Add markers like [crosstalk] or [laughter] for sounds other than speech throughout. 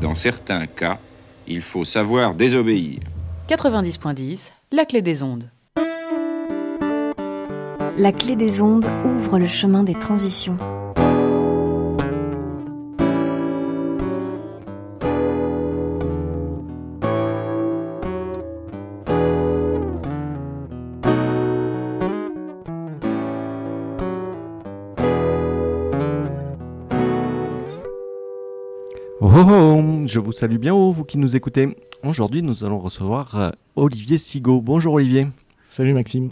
Dans certains cas, il faut savoir désobéir. 90.10, la clé des ondes. La clé des ondes ouvre le chemin des transitions. Je vous salue bien haut, vous qui nous écoutez. Aujourd'hui, nous allons recevoir euh, Olivier Sigaud. Bonjour Olivier. Salut Maxime.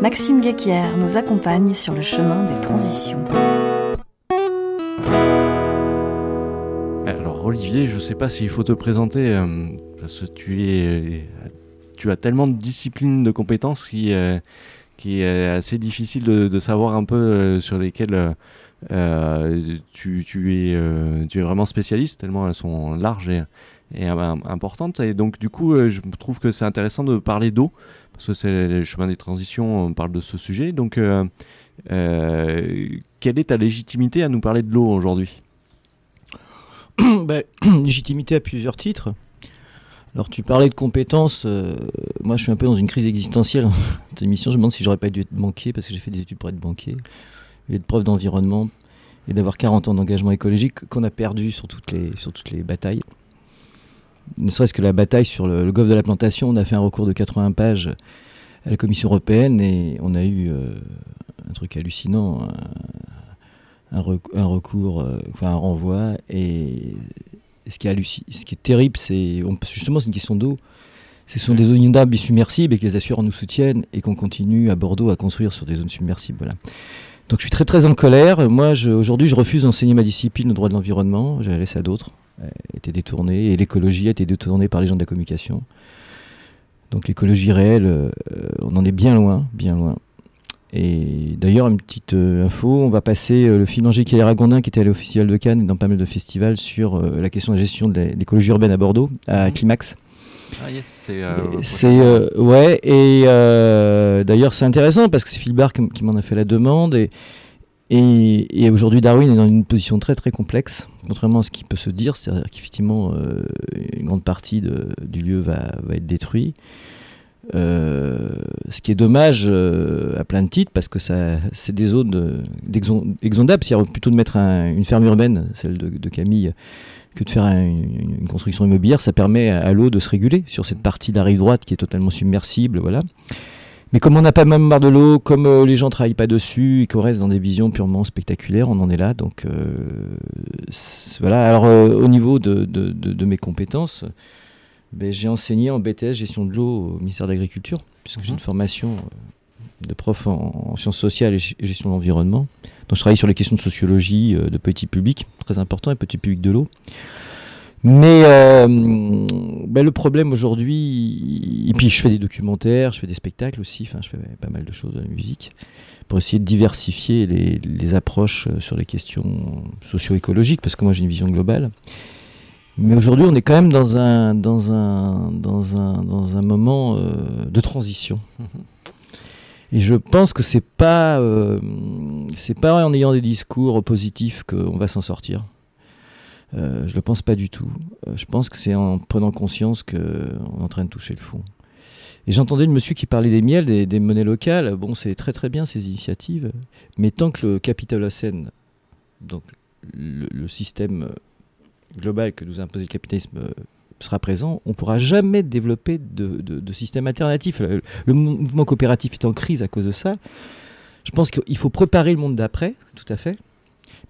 Maxime Guéquière nous accompagne sur le chemin des transitions. Alors Olivier, je ne sais pas s'il faut te présenter, euh, parce que tu, es, tu as tellement de disciplines, de compétences qui, euh, qui est assez difficile de, de savoir un peu euh, sur lesquelles euh, es, euh, tu es vraiment spécialiste, tellement elles sont larges et, et euh, importantes. Et donc du coup, euh, je trouve que c'est intéressant de parler d'eau, parce que c'est le chemin des transitions, on parle de ce sujet. Donc euh, euh, quelle est ta légitimité à nous parler de l'eau aujourd'hui? [coughs] Bah, [coughs] légitimité à plusieurs titres. Alors tu parlais de compétences, euh, moi je suis un peu dans une crise existentielle. [laughs] Cette émission, je me demande si j'aurais pas dû être banquier parce que j'ai fait des études pour être banquier, et être prof d'environnement et d'avoir 40 ans d'engagement écologique qu'on a perdu sur toutes les, sur toutes les batailles. Ne serait-ce que la bataille sur le, le golfe de la plantation, on a fait un recours de 80 pages à la Commission européenne et on a eu euh, un truc hallucinant, un, un rec- un recours, euh, enfin un renvoi. Et ce qui est, ce qui est terrible, c'est justement c'est une question d'eau. Ce sont des zones inondables et submersibles et que les assureurs nous soutiennent et qu'on continue à Bordeaux à construire sur des zones submersibles. Voilà. Donc je suis très très en colère. Moi aujourd'hui je refuse d'enseigner ma discipline, le droit de l'environnement. Je la laisse à d'autres. Elle été détournée et l'écologie a été détournée par les gens de la communication. Donc l'écologie réelle, euh, on en est bien loin, bien loin. Et d'ailleurs, une petite euh, info, on va passer euh, le film Angélique Ragondin qui était à l'officiel de Cannes et dans pas mal de festivals sur la question de la gestion de l'écologie urbaine à Bordeaux, à. Climax. Ah yes, c'est C'est euh, ouais et euh, d'ailleurs c'est intéressant parce que c'est Philbar qui, qui m'en a fait la demande et et, et aujourd'hui Darwin est dans une position très très complexe contrairement à ce qui peut se dire c'est-à-dire qu'effectivement euh, une grande partie de- du lieu va, va être détruit. Euh, ce qui est dommage euh, à plein de titres parce que ça c'est des zones d'exon- exondables c'est-à-dire plutôt de mettre un- une ferme urbaine celle de, Camille que de faire un- une, construction immobilière, ça permet à, l'eau de se réguler sur cette partie de la rive droite qui est totalement submersible, voilà. Mais comme on n'a pas même marre de l'eau, comme euh, les gens travaillent pas dessus et qu'on reste dans des visions purement spectaculaires, on en est là. Donc euh, voilà. Alors euh, au niveau de mes compétences, ben, j'ai enseigné en BTS gestion de l'eau au ministère de l'Agriculture, puisque j'ai Mhm. une formation euh, de prof en, en sciences sociales et gestion de l'environnement. Donc je travaille sur les questions de sociologie, euh, de politique publique, très important, et politique publique de l'eau. Mais euh, ben, le problème aujourd'hui, et puis je fais des documentaires, je fais des spectacles aussi, enfin je fais pas mal de choses de la musique, pour essayer de diversifier les, les approches sur les questions socio-écologiques, parce que moi j'ai une vision globale. Mais aujourd'hui on est quand même dans un, dans un, dans un, dans un moment euh, de transition. Et je pense que c'est pas, euh, pas en ayant des discours positifs qu'on va s'en sortir. Euh, je le pense pas du tout. Euh, je pense que c'est en prenant conscience qu'on est en train de toucher le fond. Et j'entendais le monsieur qui parlait des miels, des, monnaies locales. Bon, c'est très très bien ces initiatives, mais tant que le capital océan, donc le système global que nous impose le capitalisme, euh, sera présent, on ne pourra jamais développer de, de, de système alternatif. Le, le mouvement coopératif est en crise à cause de ça. Je pense qu'il faut préparer le monde d'après, tout à fait.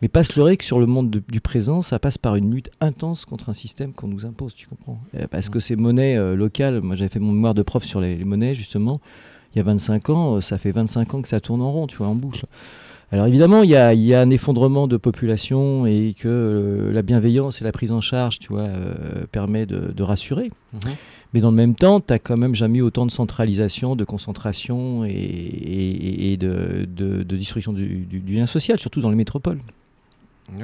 Mais pas se leurrer que sur le monde de- du présent, ça passe par une lutte intense contre un système qu'on nous impose, tu comprends? Parce que ces monnaies euh, locales, moi j'avais fait mon mémoire de prof sur les, les monnaies, justement, il y a 25 ans, euh, ça fait 25 ans que ça tourne en rond, tu vois, en boucle. Alors évidemment, il y a, il y a un effondrement de population et que euh, la bienveillance et la prise en charge, tu vois, euh, permet de, de rassurer. Mhm. Mais dans le même temps, tu n'as quand même jamais eu autant de centralisation, de concentration et, et- et de, de- de destruction du, du- du lien social, surtout dans les métropoles.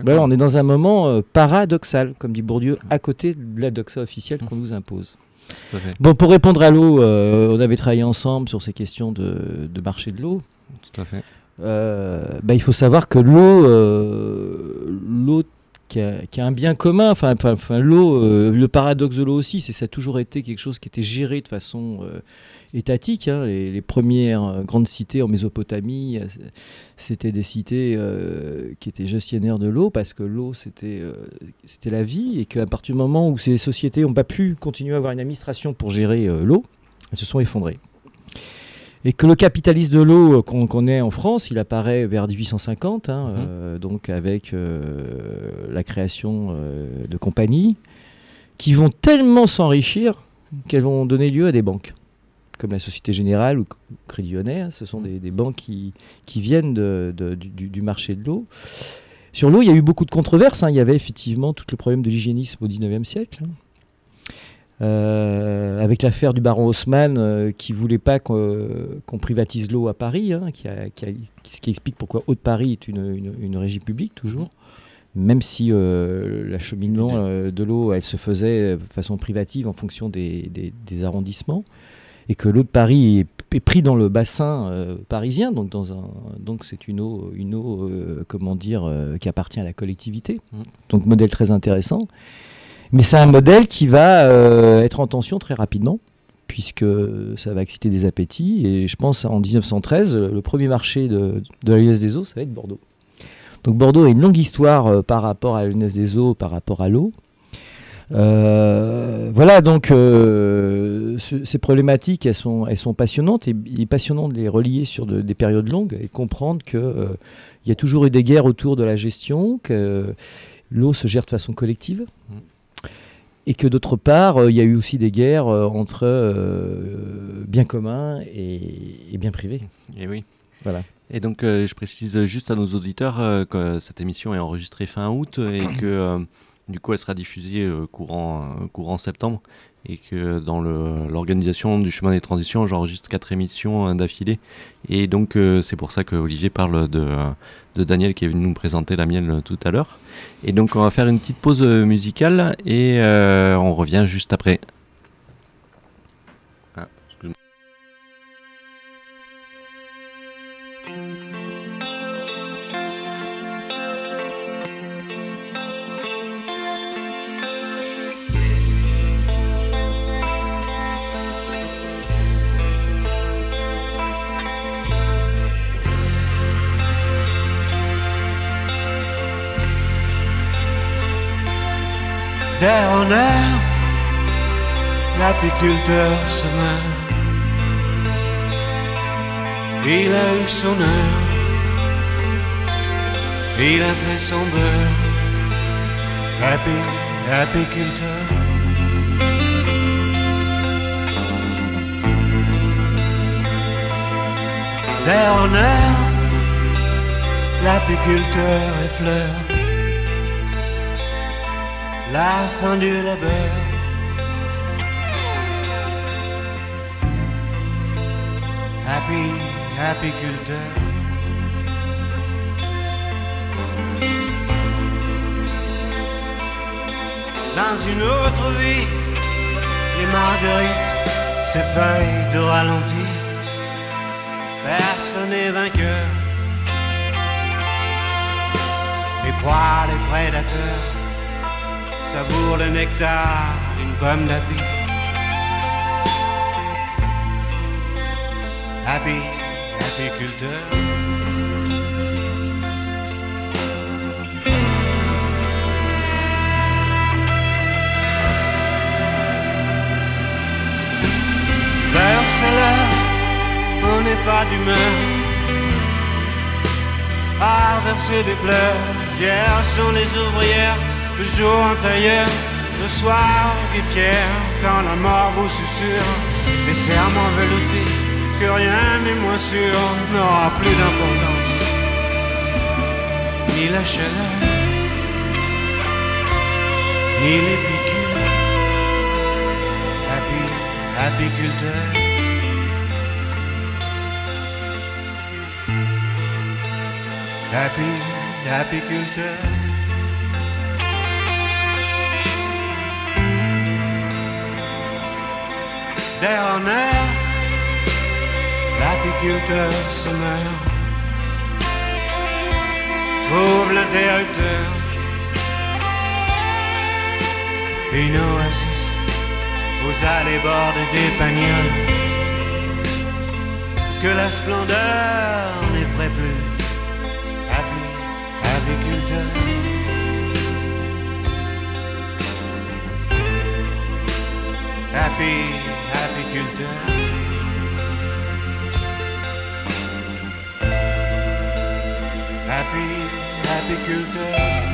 Voilà, on est dans un moment euh, paradoxal, comme dit Bourdieu, à côté de la doxa officielle qu'on nous impose. Bon, pour répondre à l'eau, on avait travaillé ensemble sur ces questions de, de marché de l'eau. Tout à fait. Euh, bah, il faut savoir que l'eau, euh, l'eau qui a, qui a un bien commun. Enfin, euh, le paradoxe de l'eau aussi, c'est que ça a toujours été quelque chose qui était géré de façon étatique. hein. Les, premières grandes cités en Mésopotamie, c'était des cités qui étaient gestionnaires de l'eau parce que l'eau, c'était c'était la vie et qu'à partir du moment où ces sociétés n'ont pas pu continuer à avoir une administration pour gérer l'eau, elles se sont effondrées. Et que le capitalisme de l'eau euh, qu'on connaît en France, il apparaît vers 1850, hein, Mhm. euh, donc avec euh, la création euh, de compagnies qui vont tellement s'enrichir qu'elles vont donner lieu à des banques, comme la Société Générale ou Crédit Lyonnais. hein, ce sont des, des banques qui, qui viennent de- de- du, du- du marché de l'eau. Sur l'eau, il y a eu beaucoup de controverses. hein. Il y avait effectivement tout le problème de l'hygiénisme au 19e siècle. Euh, avec l'affaire du baron Haussmann euh, qui voulait pas qu'on privatise l'eau à Paris, hein, qui a- qui a- ce qui explique pourquoi Haute-Paris est une, une- une régie publique toujours, même si euh, l'acheminement euh, de l'eau elle se faisait de façon privative en fonction des, des- des arrondissements, et que l'eau de Paris est, est pris dans le bassin parisien, donc dans un, donc c'est une eau, une eau comment dire, qui appartient à la collectivité, Mhm. donc modèle très intéressant. Mais c'est un modèle qui va euh, être en tension très rapidement, puisque ça va exciter des appétits. Et je pense en 1913, le premier marché de, la Lyonnaise des Eaux, ça va être Bordeaux. Donc Bordeaux a une longue histoire euh, par rapport à la Lyonnaise des Eaux, par rapport à l'eau. Euh, voilà, donc ce- ces problématiques, elles sont, passionnantes et il est passionnant de les relier sur de- des périodes longues et comprendre que euh, il y a toujours eu des guerres autour de la gestion, que l'eau se gère de façon collective. Mm. Et que d'autre part, euh, il y a eu aussi des guerres euh, entre euh, biens communs et, et biens privés. Et oui. Voilà. Et donc, euh, je précise juste à nos auditeurs euh, que cette émission est enregistrée fin août et [coughs] que euh, du coup, elle sera diffusée courant, courant septembre. Et que dans l'organisation du chemin des transitions, j'enregistre quatre émissions d'affilée. Et donc, c'est pour ça que Olivier parle de, Daniel qui est venu nous présenter la mienne euh, tout à l'heure. Et donc, on va faire une petite pause euh, musicale et euh, on revient juste après. D'air en l'apiculteur se meurt. Il a eu son heure, il a fait son beurre. Happy, apiculteur. D'air en air, l'apiculteur effleure la fin du labeur. Happy, apiculteur. Dans une autre vie, les marguerites, ces feuilles de ralenti, personne n'est vainqueur. Les proies, les prédateurs savoure le nectar d'une pomme d'api. Happy, apiculteur. L'heure c'est l'heure, on n'est pas d'humeur à verser des pleurs. Hier sont les ouvrières le jour en tailleur, le soir guétière, quand la mort vous susurre, des serments veloutés, que rien n'est moins sûr, n'aura plus d'importance, ni la chaleur, ni les piqûres, happy, apiculteur. Happy, apiculteur. D'air en air, l'apiculteur meurt. Trouve l'interrupteur, une oasis aux allées bordées d'épagnols que la splendeur n'effraie plus. Happy, apiculteur. Happy, apiculteur. Happy, apiculteur.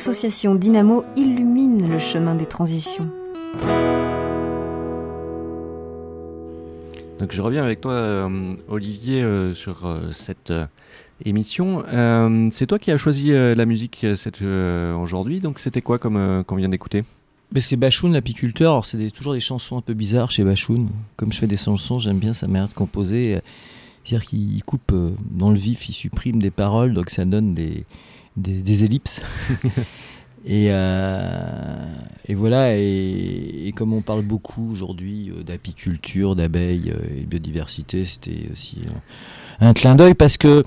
L'association Dynamo illumine le chemin des transitions. Donc je reviens avec toi, euh, Olivier, euh, sur euh, cette euh, émission. Euh, c'est toi qui as choisi euh, la musique aujourd'hui. Donc c'était quoi comme euh, qu'on vient d'écouter? Mais c'est Bachoun, l'apiculteur. Alors, c'est des- toujours des chansons un peu bizarres chez Bachoun. Comme je fais des chansons, j'aime bien sa manière de composer. Euh, C'est-à-dire qu'il coupe euh, dans le vif, il supprime des paroles, donc ça donne des, des, des ellipses. [laughs] et, euh, et voilà, et, et comme on parle beaucoup aujourd'hui euh, d'apiculture, d'abeilles euh, et de biodiversité, c'était aussi un clin d'œil parce que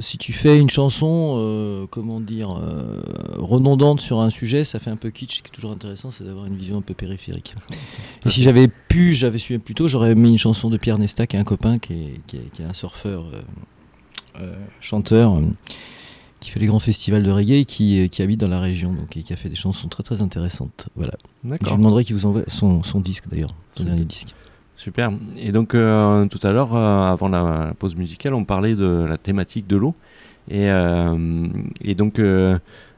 si tu fais une chanson, euh, comment dire, euh, redondante sur un sujet, ça fait un peu kitsch. Ce qui est toujours intéressant, c'est d'avoir une vision un peu périphérique. Et si j'avais pu, j'avais su plus tôt, j'aurais mis une chanson de Pierre Nesta, qui est un copain, qui est, qui est- qui est un surfeur, euh, chanteur, qui fait les grands festivals de reggae, et qui, euh, qui habite dans la région, donc et qui a fait des chansons très très intéressantes. Voilà. Je lui demanderai qu'il vous envoie son, son disque d'ailleurs, son Super. dernier disque. Super. Et donc euh, tout à l'heure, euh, avant la, la pause musicale, on parlait de la thématique de l'eau. Et, euh, et donc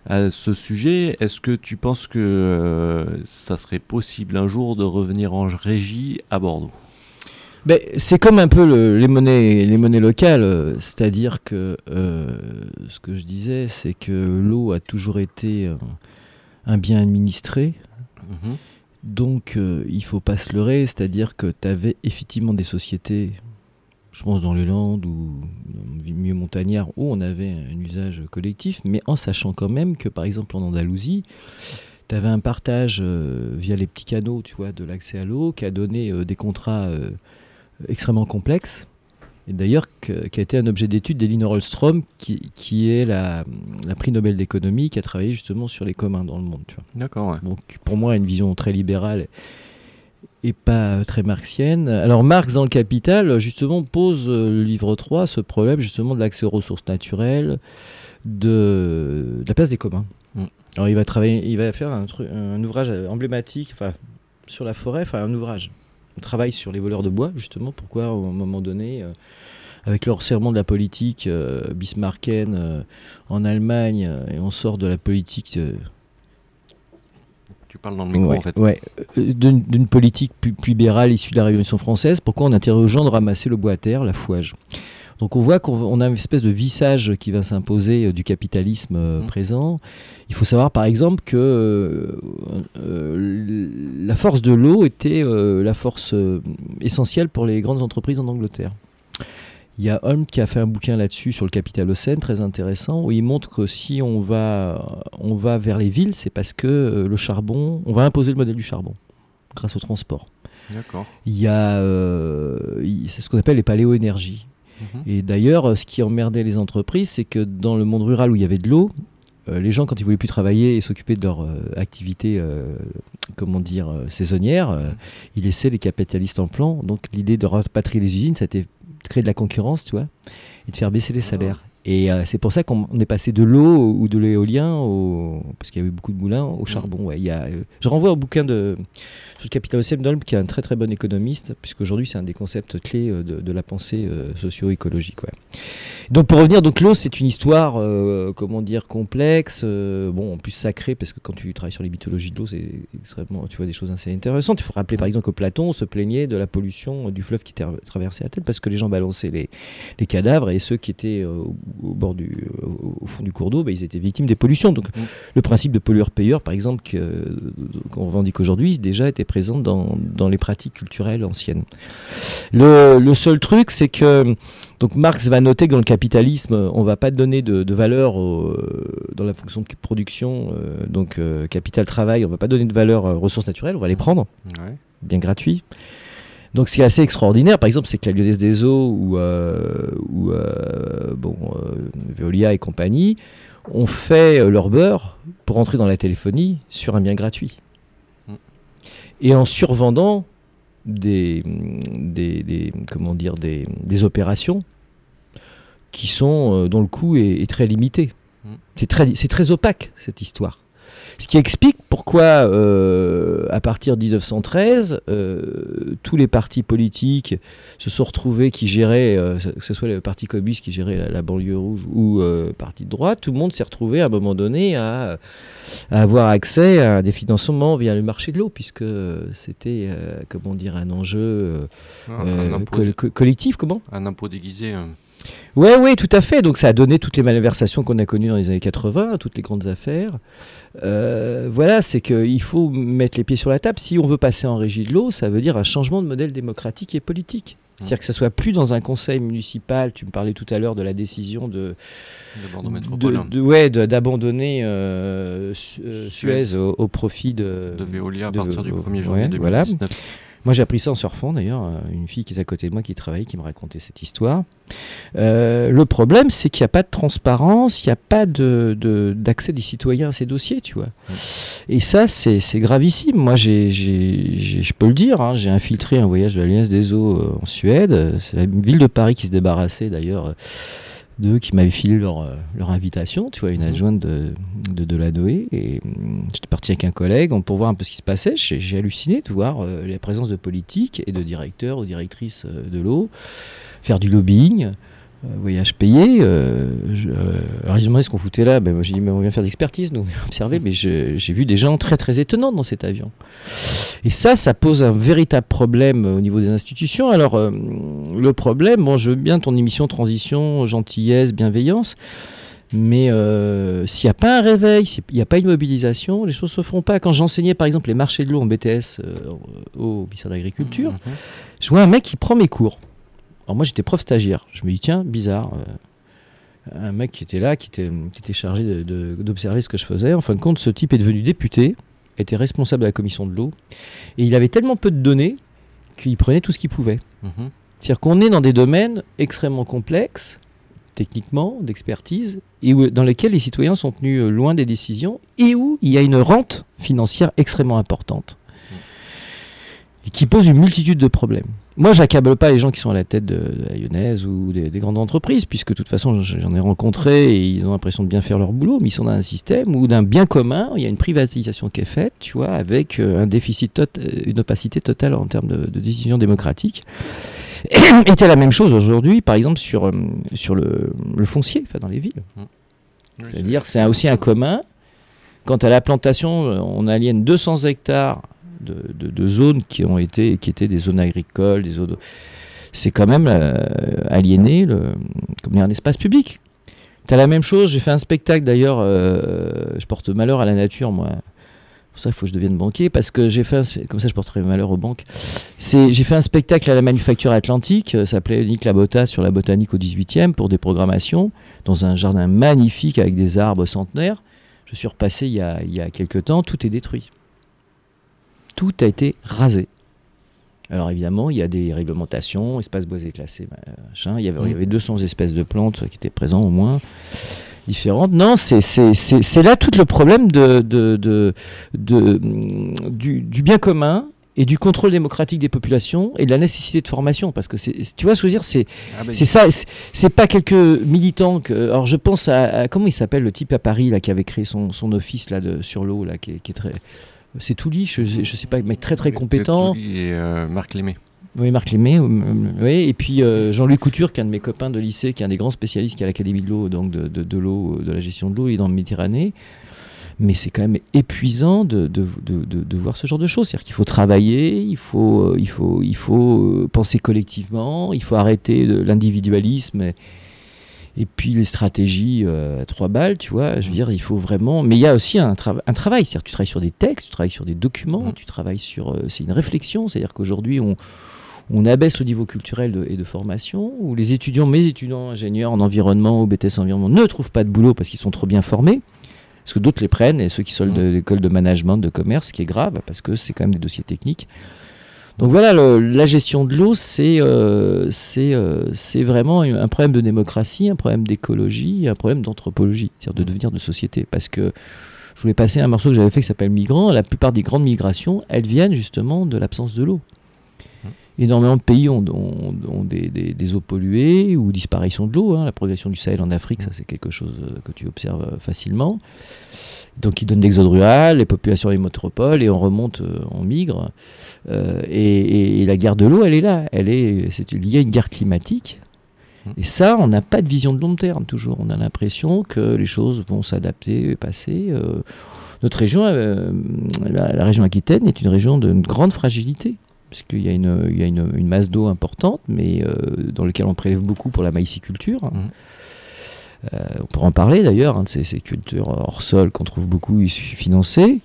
à ce sujet, est-ce que tu penses que ça serait possible un jour de revenir en régie à Bordeaux? C'est comme un peu le- les, monnaies, les monnaies locales, euh, c'est-à-dire que euh, ce que je disais, c'est que l'eau a toujours été un bien administré, Mhm. donc euh, il faut pas se leurrer, c'est-à-dire que tu avais effectivement des sociétés, je pense dans les Landes ou dans le milieu montagnard, où on avait un usage collectif, mais en sachant quand même que par exemple en Andalousie, tu avais un partage euh, via les petits canaux, tu vois, de l'accès à l'eau, qui a donné euh, des contrats extrêmement complexe. Et d'ailleurs, qui a été un objet d'étude d'Elinor Ostrom, qui, qui est la, la prix Nobel d'économie, qui a travaillé justement sur les communs dans le monde. D'accord, ouais. Donc, pour moi, une vision très libérale et pas très marxienne. Alors, Marx, dans le Capital, justement, pose euh, le livre 3 ce problème justement de l'accès aux ressources naturelles, de, de la place des communs. Mm. Alors, il va, travailler, il va faire un, un ouvrage emblématique enfin, sur la forêt, enfin, un ouvrage. On travaille sur les voleurs de bois, justement. Pourquoi, à un moment donné, euh, avec le resserrement de la politique euh, bismarckienne euh, en Allemagne, euh, et on sort de la politique. Tu parles dans le micro ouais, en fait. ouais, d'une politique pu- libérale issue de la Révolution française, pourquoi on interdit aux gens de ramasser le bois à terre, la fouage? Donc on voit qu'on on a une espèce de vissage qui va s'imposer euh, du capitalisme euh, Mhm. présent. Il faut savoir par exemple que euh, la force de l'eau était la force essentielle pour les grandes entreprises en Angleterre. Il y a Holm qui a fait un bouquin là-dessus sur le capitalocène très intéressant où il montre que si on va, on va vers les villes, c'est parce que le charbon, on va imposer le modèle du charbon. grâce au transport. D'accord. Il y a, euh, c'est ce qu'on appelle les paléo-énergies. Mhm. Et d'ailleurs, ce qui emmerdait les entreprises, c'est que dans le monde rural où il y avait de l'eau, euh, les gens, quand ils voulaient plus travailler et s'occuper de leur euh, activité, euh, comment dire, saisonnière, euh, ils laissaient les capitalistes en plan. Donc l'idée de rapatrier les usines, été de créer de la concurrence, tu vois, et de faire baisser les salaires. Et euh, c'est pour ça qu'on on est passé de l'eau ou de l'éolien, au... parce qu'il y avait beaucoup de moulins, au charbon. ouais. Il y a, euh, Je renvoie au bouquin de sur le capital Dolm, qui est un très très bon économiste, puisqu'aujourd'hui c'est un des concepts clés euh, de, de la pensée socio-écologique. ouais. Donc pour revenir, donc l'eau c'est une histoire, comment dire, complexe, bon en plus sacrée, parce que quand tu travailles sur les mythologies de l'eau, c'est extrêmement, tu vois des choses assez intéressantes. Il faut rappeler par exemple que Platon se plaignait de la pollution du fleuve qui tra- traversait la tête, parce que les gens balançaient les, les cadavres et ceux qui étaient au, au bord du, au, fond du cours d'eau, bah, ils étaient victimes des pollutions. Donc Mm. le principe de pollueur-payeur, par exemple, qu'on revendique aujourd'hui, déjà était présent dans, dans les pratiques culturelles anciennes. Le, le seul truc, c'est que donc Marx va noter que dans le capitalisme, on va pas donner de, de valeur au- dans la fonction de production, euh, donc euh, capital-travail, on va pas donner de valeur aux ressources naturelles, on va les prendre Ouais. bien gratuit. Donc ce qui est assez extraordinaire, par exemple, c'est que la Lyonnaise des Eaux ou, euh, ou euh, bon, euh, Veolia et compagnie ont fait leur beurre pour entrer dans la téléphonie sur un bien gratuit. Mm. Et en survendant des, des, des- comment dire, des, des opérations qui sont, dont le coût est, est très limité. Mm. C'est très, c'est très opaque, cette histoire. Ce qui explique pourquoi, euh, à partir de 1913, euh, tous les partis politiques se sont retrouvés qui géraient, euh, que ce soit le Parti communiste qui gérait la, la banlieue rouge ou le Parti de droite, tout le monde s'est retrouvé à un moment donné à, à avoir accès à des financements via le marché de l'eau, puisque c'était, comment dire, un enjeu un, collectif, comment? Un impôt déguisé. Ouais, ouais, tout à fait. Donc ça a donné toutes les malversations qu'on a connues dans les années 80, toutes les grandes affaires. Euh, voilà, c'est qu'il faut mettre les pieds sur la table. Si on veut passer en régie de l'eau, ça veut dire un changement de modèle démocratique et politique. C'est-à-dire que ça soit plus dans un conseil municipal. Tu me parlais tout à l'heure de la décision de, ouais, d'abandonner euh, Su- Suez. Suez au, au profit de, de Veolia à de- partir du euh, 1er janvier ouais, voilà. 2019. Moi, j'ai appris ça en surfant, d'ailleurs. euh, Une fille qui est à côté de moi, qui travaille, qui me racontait cette histoire. Euh, le problème, c'est qu'il n'y a pas de transparence, il n'y a pas de- d'accès des citoyens à ces dossiers, tu vois. Et ça, c'est gravissime. Moi, j'ai, je peux le dire, hein, j'ai infiltré un voyage de l'Alliance des Eaux euh, en Suède. C'est la ville de Paris qui se débarrassait, d'ailleurs, d'eux, qui m'avaient filé leur, euh, leur invitation, tu vois, une Mhm. adjointe de, de. Et hum, j'étais parti avec un collègue pour voir un peu ce qui se passait. J'ai halluciné de voir euh, la présence de politiques et de directeurs ou directrices euh, de l'eau faire du lobbying. Euh, voyage payé. Euh, euh, alors ils ce qu'on foutait là. Ben, moi j'ai dit mais on vient faire de l'expertise, nous observer. Mais j'ai vu des gens très très étonnants dans cet avion. Et ça, ça pose un véritable problème au niveau des institutions. Alors euh, le problème, bon, je veux bien ton émission transition, gentillesse, bienveillance. Mais euh, s'il n'y a pas un réveil, s'il n'y a pas une mobilisation, les choses ne se feront pas. Quand j'enseignais par exemple les marchés de l'eau en BTS euh, au ministère de l'Agriculture, Mhm. je vois un mec qui prend mes cours. Alors moi j'étais prof stagiaire. Je me dis tiens, bizarre. euh, un mec qui était là, qui était, qui était chargé d'observer ce que je faisais. En fin de compte, ce type est devenu député, était responsable de la commission de l'eau. Et il avait tellement peu de données qu'il prenait tout ce qu'il pouvait. Mhm. C'est-à-dire qu'on est dans des domaines extrêmement complexes, techniquement, d'expertise, et où- dans lesquels les citoyens sont tenus euh, loin des décisions, et où il y a une rente financière extrêmement importante, et qui pose une multitude de problèmes. Moi, j'accable pas les gens qui sont à la tête de, de la Lyonnaise ou des, des grandes entreprises, puisque de toute façon, j'en ai rencontré et ils ont l'impression de bien faire leur boulot, mais ils sont dans un système où d'un bien commun, il y a une privatisation qui est faite, tu vois, avec euh, un déficit, tot- euh, une opacité totale en termes de, de décision démocratique. [coughs] Et c'est la même chose aujourd'hui, par exemple, sur, euh, sur le, le foncier, enfin, dans les villes. Oui, C'est-à-dire, c'est aussi un commun. Quant à la plantation, on aliène 200 hectares de, zones qui ont été, qui étaient des zones agricoles, des zones. C'est quand même euh, aliéner le, comme un espace public. Tu as la même chose. J'ai fait un spectacle d'ailleurs. euh, je porte malheur à la nature, moi. Pour ça, il faut que je devienne banquier parce que j'ai fait comme ça, je porterai malheur aux banques. C'est, j'ai fait un spectacle à la Manufacture Atlantique. euh, Ça s'appelait Nick Labotta sur la botanique au 18e pour des programmations dans un jardin magnifique avec des arbres centenaires. Je suis repassé il y a, il y a quelques temps. Tout est détruit. Tout a été rasé. Alors évidemment, il y a des réglementations, espaces boisés classés, machin. Il y avait, il y avait 200 espèces de plantes qui étaient présentes au moins différentes. Non, c'est là tout le problème de, de, de- de, mm, du, du bien commun et du contrôle démocratique des populations et de la nécessité de formation. Parce que tu vois ce que je veux dire, c'est Ah c'est ça, c'est- pas quelques militants que. Alors je pense à, à- comment il s'appelle le type à Paris là qui avait créé son, son office là de sur l'eau là qui est, qui est très. C'est Touli, je, je sais pas, mais très très compétent. Et euh, Marc Lémé. Oui, Marc Lémé, euh, oui, et puis euh, Jean-Louis Couture, qui est un de mes copains de lycée, qui est un des grands spécialistes qui est à l'Académie de l'eau, donc de, de, de l'eau, de la gestion de l'eau, il est dans le Méditerranée. Mais c'est quand même épuisant de, voir ce genre de choses. C'est-à-dire qu'il faut travailler, il faut, euh, il faut, il faut euh, penser collectivement, il faut arrêter l'individualisme et, et puis les stratégies euh, à trois balles, tu vois. Je veux dire, il faut vraiment. Mais il y a aussi un, trava- un travail. C'est-à-dire, tu travailles sur des textes, tu travailles sur des documents, Mhm. tu travailles sur. euh, c'est une réflexion. C'est-à-dire qu'aujourd'hui, on, on abaisse le niveau culturel de- et de formation, où les étudiants, mes étudiants ingénieurs en environnement ou BTS environnement, ne trouvent pas de boulot parce qu'ils sont trop bien formés, parce que d'autres les prennent, et ceux qui sortent de l'école de management, de commerce, ce qui est grave, parce que c'est quand même des dossiers techniques. Donc voilà, la gestion de l'eau, c'est euh, euh, vraiment un problème de démocratie, un problème d'écologie, un problème d'anthropologie, c'est-à-dire de devenir de société. Parce que je voulais passer un morceau que j'avais fait qui s'appelle Migrants. La plupart des grandes migrations, elles viennent justement de l'absence de l'eau. Énormément de pays ont, ont- ont des, des- des eaux polluées ou disparition de l'eau. hein. La progression du Sahel en Afrique, ça c'est quelque chose euh, que tu observes euh, facilement. Donc ils donnent l'exode rural, les populations des métropoles, et on remonte, euh, on migre. Euh, et, et- et la guerre de l'eau, elle est là. Elle est, c'est lié à une guerre climatique. Et ça, on n'a pas de vision de long terme toujours. On a l'impression que les choses vont s'adapter, passer. euh. notre région, euh, la, la région Aquitaine, est une région d'une grande fragilité. Parce qu'il y a une, il y a une, une masse d'eau importante, mais euh, dans laquelle on prélève beaucoup pour la maïsiculture. Euh, on pourra en parler d'ailleurs, hein, de ces, ces cultures hors sol qu'on trouve beaucoup financées.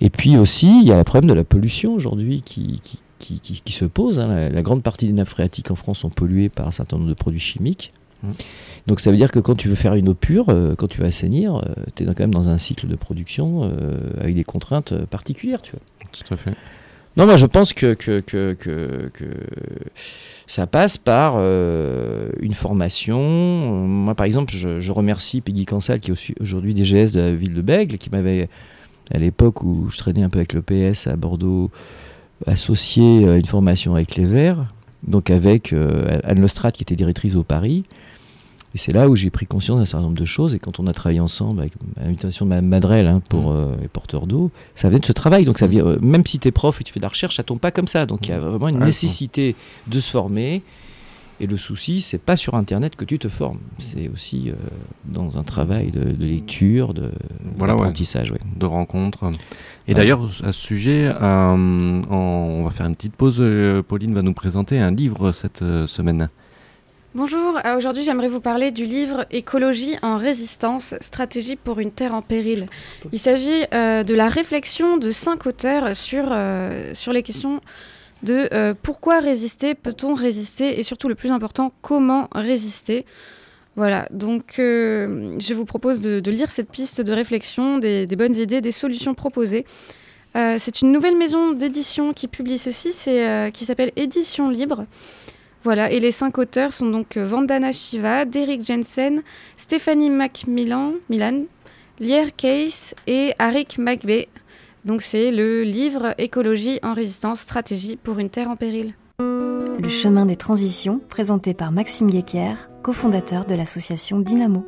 Et puis aussi, il y a le problème de la pollution aujourd'hui qui, qui, qui- qui- qui se pose. hein. La, la grande partie des nappes phréatiques en France sont polluées par un certain nombre de produits chimiques. Mm. Donc ça veut dire que quand tu veux faire une eau pure, euh, quand tu vas assainir, tu es quand même dans un cycle de production euh, avec des contraintes euh, particulières. Tu vois. Tout à fait. Non, moi je pense que, que, que, que, ça passe par euh, une formation. Moi par exemple, je, remercie Peggy Cansal qui est aujourd'hui DGS de la ville de Bègle, qui m'avait, à l'époque où je traînais un peu avec le PS à Bordeaux, associé à une formation avec les Verts, donc avec euh, Anne Lestrade qui était directrice au Paris. Et c'est là où j'ai pris conscience d'un certain nombre de choses. Et quand on a travaillé ensemble, avec l'invitation de Mme Madrel hein, pour euh, les porteurs d'eau, ça venait de ce travail. Donc ça vient, euh, même si tu es prof et tu fais de la recherche, ça tombe pas comme ça. Donc il y a vraiment une Ouais, nécessité de se former. Et le souci, c'est pas sur Internet que tu te formes. C'est aussi euh, dans un travail de, de lecture, de Voilà, d'apprentissage. ouais. de rencontres. Et d'ailleurs, à ce sujet, euh, on va faire une petite pause. euh, Pauline va nous présenter un livre cette euh, semaine. Bonjour, euh, aujourd'hui j'aimerais vous parler du livre Écologie en résistance, stratégie pour une terre en péril. Il s'agit euh, de la réflexion de cinq auteurs sur, euh, les questions de pourquoi résister, peut-on résister et surtout le plus important, comment résister. Voilà, donc je vous propose de, lire cette piste de réflexion, des, des bonnes idées, des solutions proposées. C'est une nouvelle maison d'édition qui publie ceci, qui s'appelle Édition Libre. Voilà, et les cinq auteurs sont donc euh, Vandana Shiva, Derek Jensen, Stéphanie Macmillan, Milan, Lier Case et Arik Magbe. Donc c'est le livre Écologie en résistance, stratégie pour une terre en péril. Le chemin des transitions, présenté par Maxime Guéquier, cofondateur de l'association Dynamo.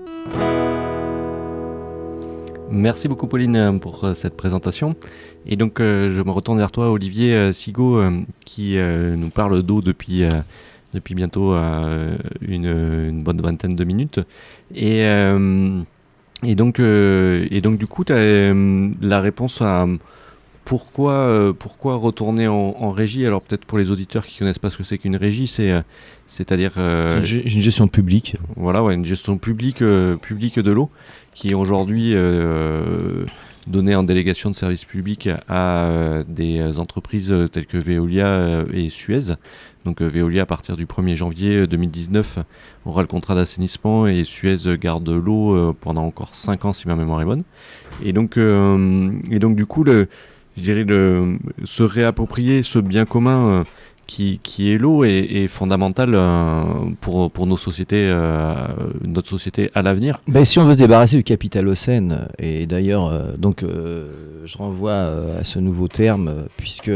Merci beaucoup Pauline pour euh, cette présentation. Et donc euh, je me retourne vers toi Olivier Sigaud qui nous parle d'eau depuis, depuis bientôt euh, une, une bonne vingtaine de minutes. Et, euh, et, donc, euh, et donc du coup tu as la réponse à pourquoi, euh, pourquoi retourner en, en régie? Alors peut-être pour les auditeurs qui connaissent pas ce que c'est qu'une régie, c'est euh, c'est-à-dire euh, C'est une ge- une gestion publique. voilà, ouais, une gestion publique, publique de l'eau qui est aujourd'hui donnée en délégation de service public à des entreprises telles que Veolia et Suez. Donc euh, Veolia, à partir du 1er janvier 2019, aura le contrat d'assainissement et Suez garde l'eau euh, pendant encore 5 ans si ma mémoire est bonne. Et donc, euh, et donc du coup, le, je dirais, le, se réapproprier ce bien commun qui, qui, est l'eau est, fondamental pour, pour nos sociétés, notre société à l'avenir. Ben, si on veut se débarrasser du capitalocène, et d'ailleurs, donc je renvoie à ce nouveau terme, puisque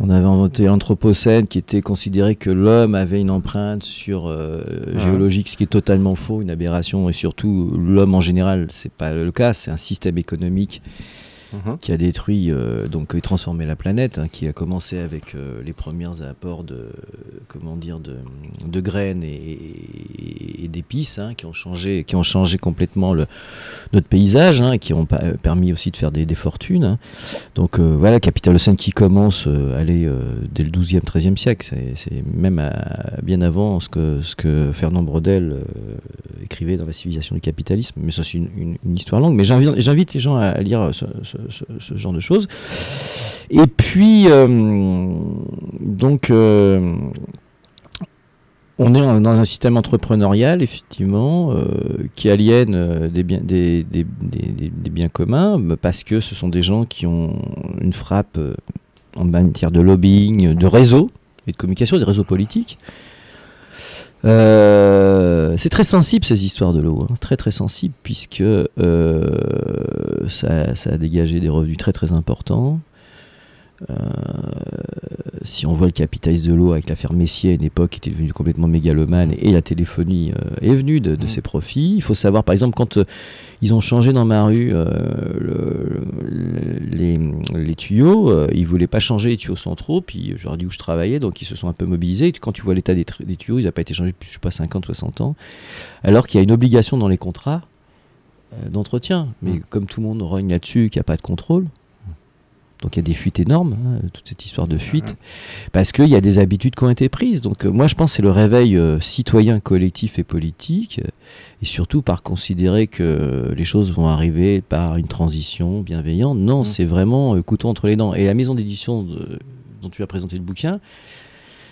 on avait inventé l'anthropocène qui était considéré que l'homme avait une empreinte sur euh, géologique, ce qui est totalement faux, une aberration, et surtout l'homme en général, c'est pas le cas, c'est un système économique Mhm. qui a détruit, euh, donc et transformé la planète, hein, qui a commencé avec euh, les premiers apports de, comment dire, de, de graines et, d'épices, hein, qui ont changé, qui ont changé complètement notre paysage, hein, et qui ont permis aussi de faire des, fortunes. Donc euh, voilà, Capitalocène qui commence dès le 12e, 13e siècle, c'est même bien avant ce que, ce que Fernand Brodel écrivait dans la civilisation du capitalisme, mais ça c'est une, histoire longue. Mais j'invite les gens à, lire ce ce, genre de choses. Et puis, euh, donc, euh, on est dans un système entrepreneurial, effectivement, euh, qui aliène des, biens, des, des, biens communs, parce que ce sont des gens qui ont une frappe en matière de lobbying, de réseau et de communication, des réseaux politiques. Euh, c'est très sensible ces histoires de l'eau, hein. très très sensible puisque euh, ça, ça, a dégagé des revenus très très importants. Euh, si on voit le capitalisme de l'eau avec l'affaire Messier à une époque qui était devenu complètement mégalomane et la téléphonie euh, est venue de, mm. ses profits. Il faut savoir par exemple quand euh, ils ont changé dans ma rue les, tuyaux, ils voulaient pas changer les tuyaux centraux, puis je leur ai dit où je travaillais, donc ils se sont un peu mobilisés. Quand tu vois l'état des, tuyaux, ils n'ont pas été changés depuis je sais pas 50, 60 ans, alors qu'il y a une obligation dans les contrats d'entretien. Mais mm. comme tout le monde rogne là-dessus, qu'il n'y a pas de contrôle, donc il y a des fuites énormes, hein, toute cette histoire de fuite, parce qu'il y a des habitudes qui ont été prises. Donc euh, moi je pense que c'est le réveil euh, citoyen, collectif et politique, euh, et surtout par considérer que les choses vont arriver par une transition bienveillante. Non, mmh. c'est vraiment couteau entre les dents. Et la maison d'édition dont tu as présenté le bouquin,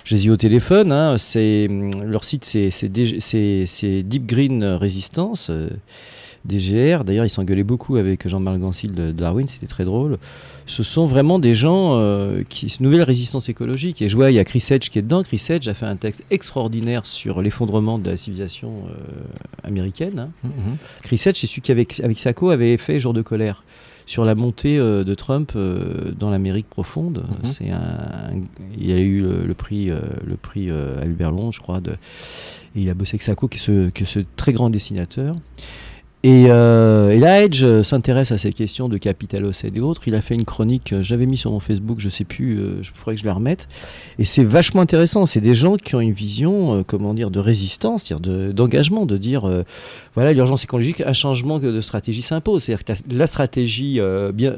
j'ai dit au téléphone, hein, c'est, leur site c'est, Deep Green Resistance. DGR. D'ailleurs, ils s'engueulaient beaucoup avec Jean-Marc Gansil de Darwin, c'était très drôle. Ce sont vraiment des gens euh, qui. Une nouvelle résistance écologique. Et je vois, il y a Chris Hedge qui est dedans. Chris Hedge a fait un texte extraordinaire sur l'effondrement de la civilisation euh, américaine. Hein. Mm-hmm. Chris Hedge, c'est celui qui, avec, avec Sacco, avait fait Jour de colère sur la montée euh, de Trump dans l'Amérique profonde. Mm-hmm. C'est un, il a eu le, prix, le prix Albert Long, je crois, de, et il a bossé avec Sacco, qui est ce, qui est ce très grand dessinateur. Et, euh, et, là, Edge euh, s'intéresse à ces questions de capital et autres. Il a fait une chronique, euh, j'avais mis sur mon Facebook, je sais plus, euh, je ferais que je la remette. Et c'est vachement intéressant. C'est des gens qui ont une vision, comment dire, de résistance, c'est-à-dire d'engagement, de, dire, voilà, l'urgence écologique, un changement de stratégie s'impose. C'est-à-dire que la stratégie, bien,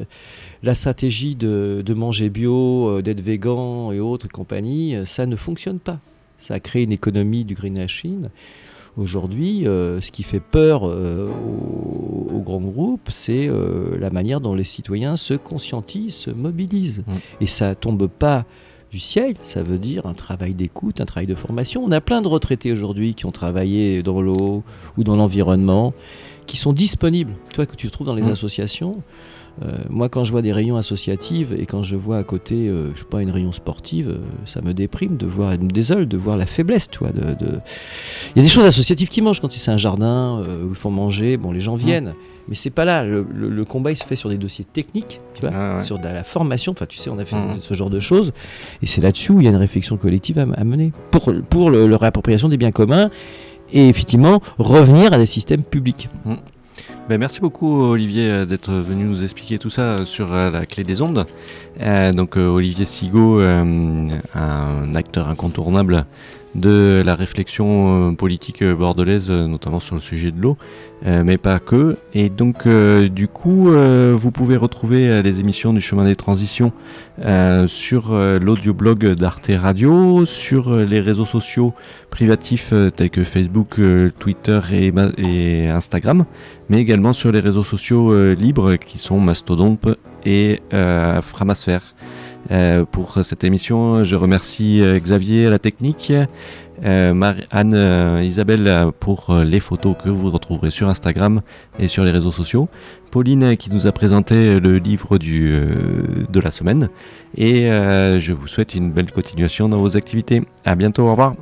la stratégie de, de manger bio, d'être végan et autres et compagnie, ça ne fonctionne pas. Ça a créé une économie du greenwashing. Aujourd'hui, euh, ce qui fait peur euh, aux, grands groupes, c'est euh, la manière dont les citoyens se conscientisent, se mobilisent. Mm. Et ça tombe pas du ciel, ça veut dire un travail d'écoute, un travail de formation. On a plein de retraités aujourd'hui qui ont travaillé dans l'eau ou dans l'environnement, qui sont disponibles, toi que tu trouves dans les mm. associations. Euh, moi, quand je vois des réunions associatives et quand je vois à côté, euh, je sais pas, une réunion sportive, euh, ça me déprime de voir, me désole de voir la faiblesse, toi. De, Il y a des choses associatives qui mangent quand c'est un jardin où il faut manger. Bon, les gens mmh. Mais c'est pas là. Le, combat, il se fait sur des dossiers techniques, tu vois, ah sur de la formation. Enfin, tu sais, on a fait mmh. ce genre de choses. Et c'est là-dessus où il y a une réflexion collective à, mener pour, pour le, réappropriation des biens communs et effectivement revenir à des systèmes publics. Mmh. Ben, merci beaucoup Olivier euh, d'être venu nous expliquer tout ça euh, sur euh, la clé des ondes. donc Olivier Sigaud, un acteur incontournable de la réflexion politique bordelaise, notamment sur le sujet de l'eau, mais pas que. Et donc du coup, vous pouvez retrouver les émissions du chemin des transitions sur l'audioblog d'Arte Radio, sur les réseaux sociaux privatifs tels que Facebook, Twitter et Instagram mais également sur les réseaux sociaux euh, libres qui sont Mastodon et euh, Framasphère. Euh, pour cette émission, je remercie euh, Xavier à la technique, euh, Anne, Isabelle pour les photos que vous retrouverez sur Instagram et sur les réseaux sociaux, Pauline qui nous a présenté le livre de la semaine, et je vous souhaite une belle continuation dans vos activités. À bientôt, au revoir.